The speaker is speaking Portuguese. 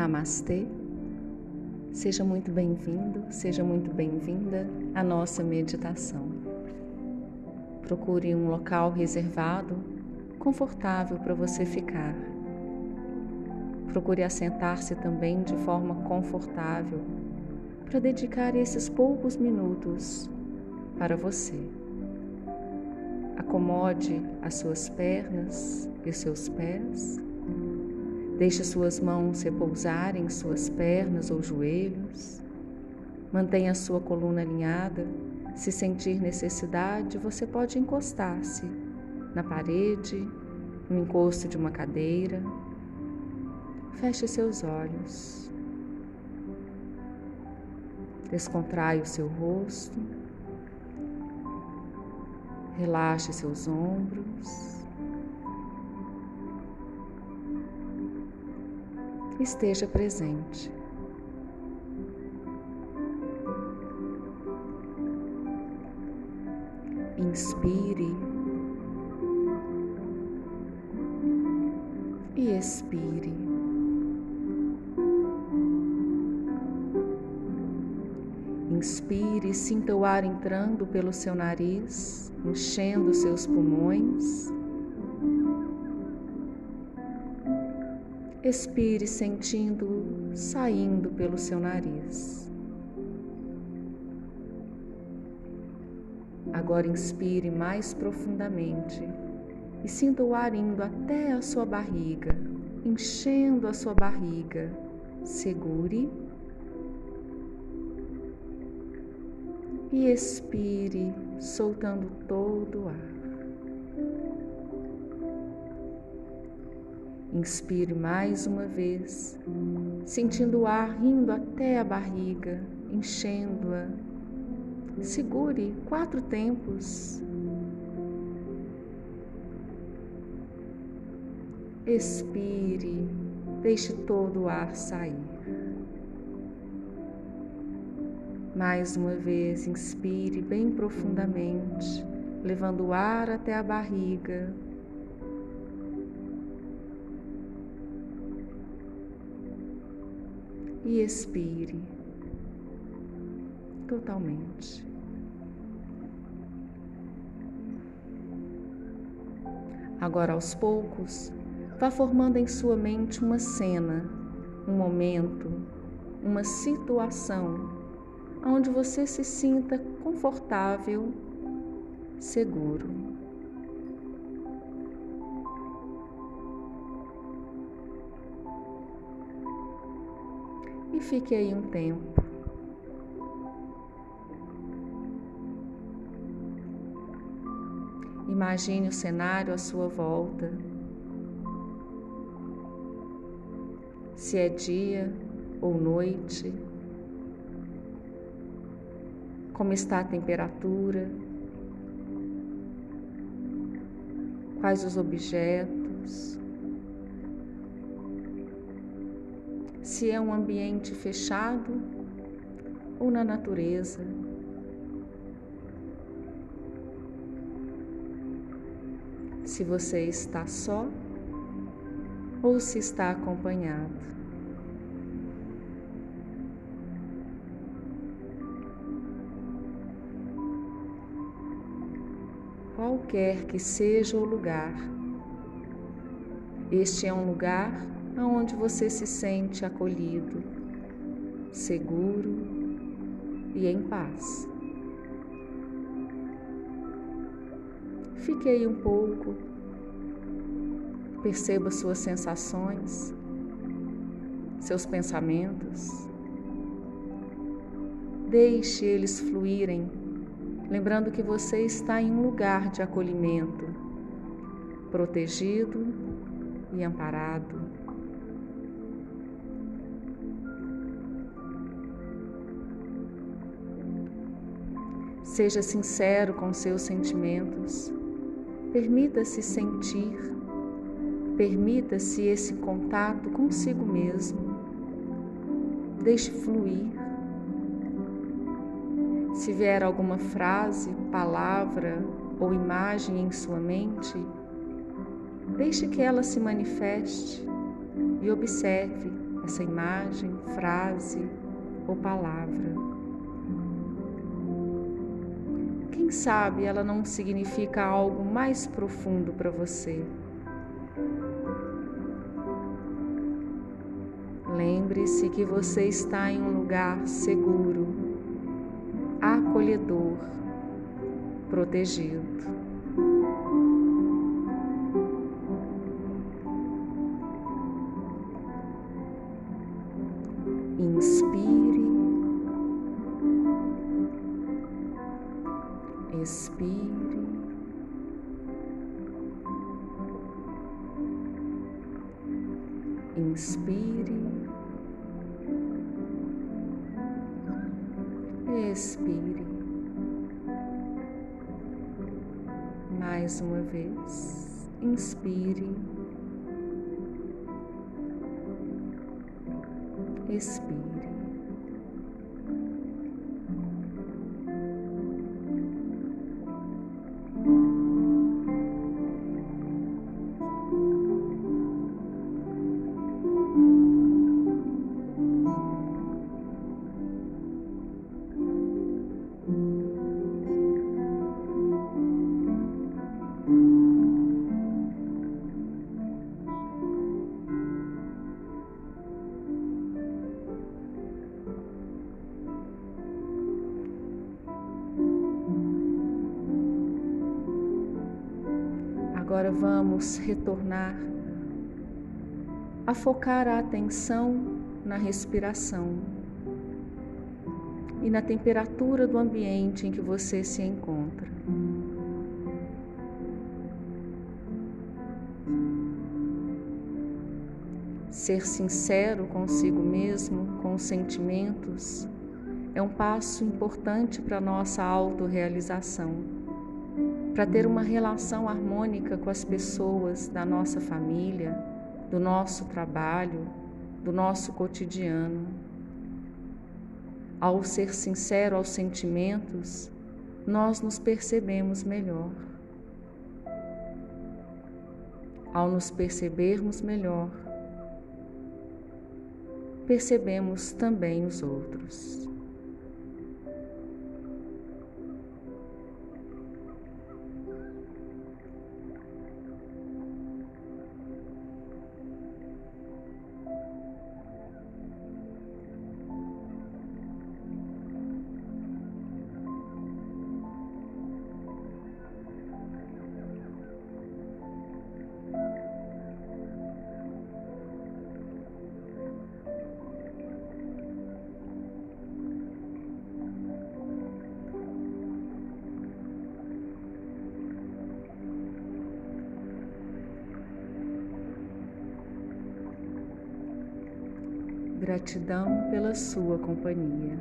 Namastê. Seja muito bem-vindo, seja muito bem-vinda à nossa meditação. Procure um local reservado, confortável para você ficar. Procure assentar-se também de forma confortável para dedicar esses poucos minutos para você. Acomode as suas pernas e os seus pés Deixe suas mãos repousarem em suas pernas ou joelhos. Mantenha sua coluna alinhada. Se sentir necessidade, você pode encostar-se na parede, no encosto de uma cadeira. Feche seus olhos. Descontrai o seu rosto. Relaxe seus ombros. Esteja presente. Inspire e expire. Inspire e sinta o ar entrando pelo seu nariz, enchendo seus pulmões. Expire sentindo saindo pelo seu nariz. Agora inspire mais profundamente e sinta o ar indo até a sua barriga, enchendo a sua barriga. Segure e expire, soltando todo o ar. Inspire mais uma vez, sentindo o ar indo até a barriga, enchendo-a. Segure quatro tempos. Expire, deixe todo o ar sair. Mais uma vez, inspire bem profundamente, levando o ar até a barriga, e expire totalmente. Agora, aos poucos, vá formando em sua mente uma cena, um momento, uma situação onde você se sinta confortável, seguro. E fique aí um tempo. Imagine o cenário à sua volta. Se é dia ou noite, como está a temperatura, quais os objetos, se é um ambiente fechado ou na natureza. Se você está só ou se está acompanhado. Qualquer que seja o lugar, este é um lugar aonde você se sente acolhido, seguro e em paz. Fique aí um pouco, perceba suas sensações, seus pensamentos. Deixe eles fluírem, lembrando que você está em um lugar de acolhimento, protegido e amparado. Seja sincero com seus sentimentos. Permita-se sentir. Permita-se esse contato consigo mesmo. Deixe fluir. Se vier alguma frase, palavra ou imagem em sua mente, deixe que ela se manifeste e observe essa imagem, frase ou palavra. Sabe ela não significa algo mais profundo para você? Lembre-se que você está em um lugar seguro, acolhedor, protegido. Expire. Inspire, expire. Mais uma vez, inspire. expire. Agora vamos retornar a focar a atenção na respiração e na temperatura do ambiente em que você se encontra. Ser sincero consigo mesmo, com os sentimentos, é um passo importante para a nossa autorrealização para ter uma relação harmônica com as pessoas da nossa família, do nosso trabalho, do nosso cotidiano. Ao ser sincero aos sentimentos, nós nos percebemos melhor. Ao nos percebermos melhor, percebemos também os outros. Gratidão pela sua companhia.